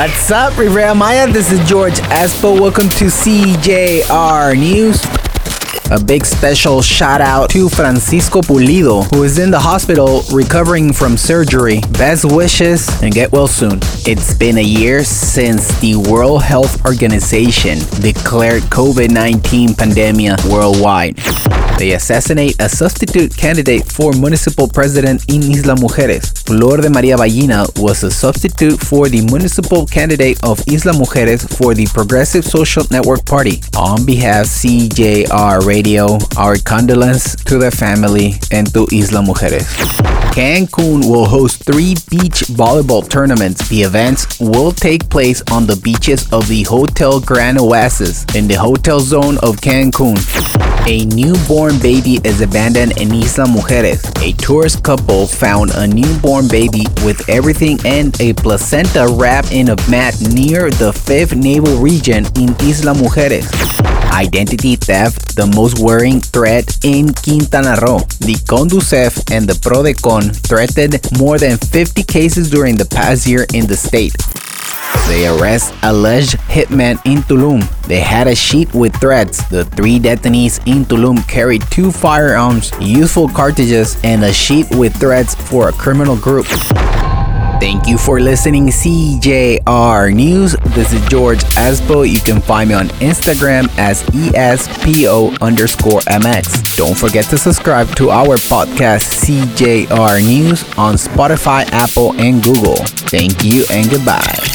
What's up, Riviera Maya? This is George Espo. Welcome to CJR News. A big special shout out to Francisco Pulido, who is in the hospital recovering from surgery. Best wishes and get well soon. It's been a year since the World Health Organization declared COVID 19 pandemic worldwide. They assassinate a substitute candidate for municipal president in Isla Mujeres. Flor de Maria Ballina was a substitute for the municipal candidate of Isla Mujeres for the Progressive Social Network Party. On behalf CJR Radio, our condolence to the family and to Isla Mujeres. Cancun will host three beach volleyball tournaments. The events will take place on the beaches of the Hotel Grand Oasis in the hotel zone of Cancun. A newborn baby is abandoned in Isla Mujeres. A tourist couple found a newborn baby with everything and a placenta wrapped in a mat near the 5th Naval Region in Isla Mujeres. Identity theft, the most worrying threat in Quintana Roo. The Condusef and the Prodecon threatened more than 50 cases during the past year in the state. They arrest alleged hitman in Tulum. They had a sheet with threats. The three detainees in Tulum carried two firearms, useful cartridges, and a sheet with threats for a criminal group. Thank you for listening, CJR News. This is George Espo. You can find me on Instagram as ESPO underscore MX. Don't forget to subscribe to our podcast, CJR News, on Spotify, Apple, and Google. Thank you and goodbye.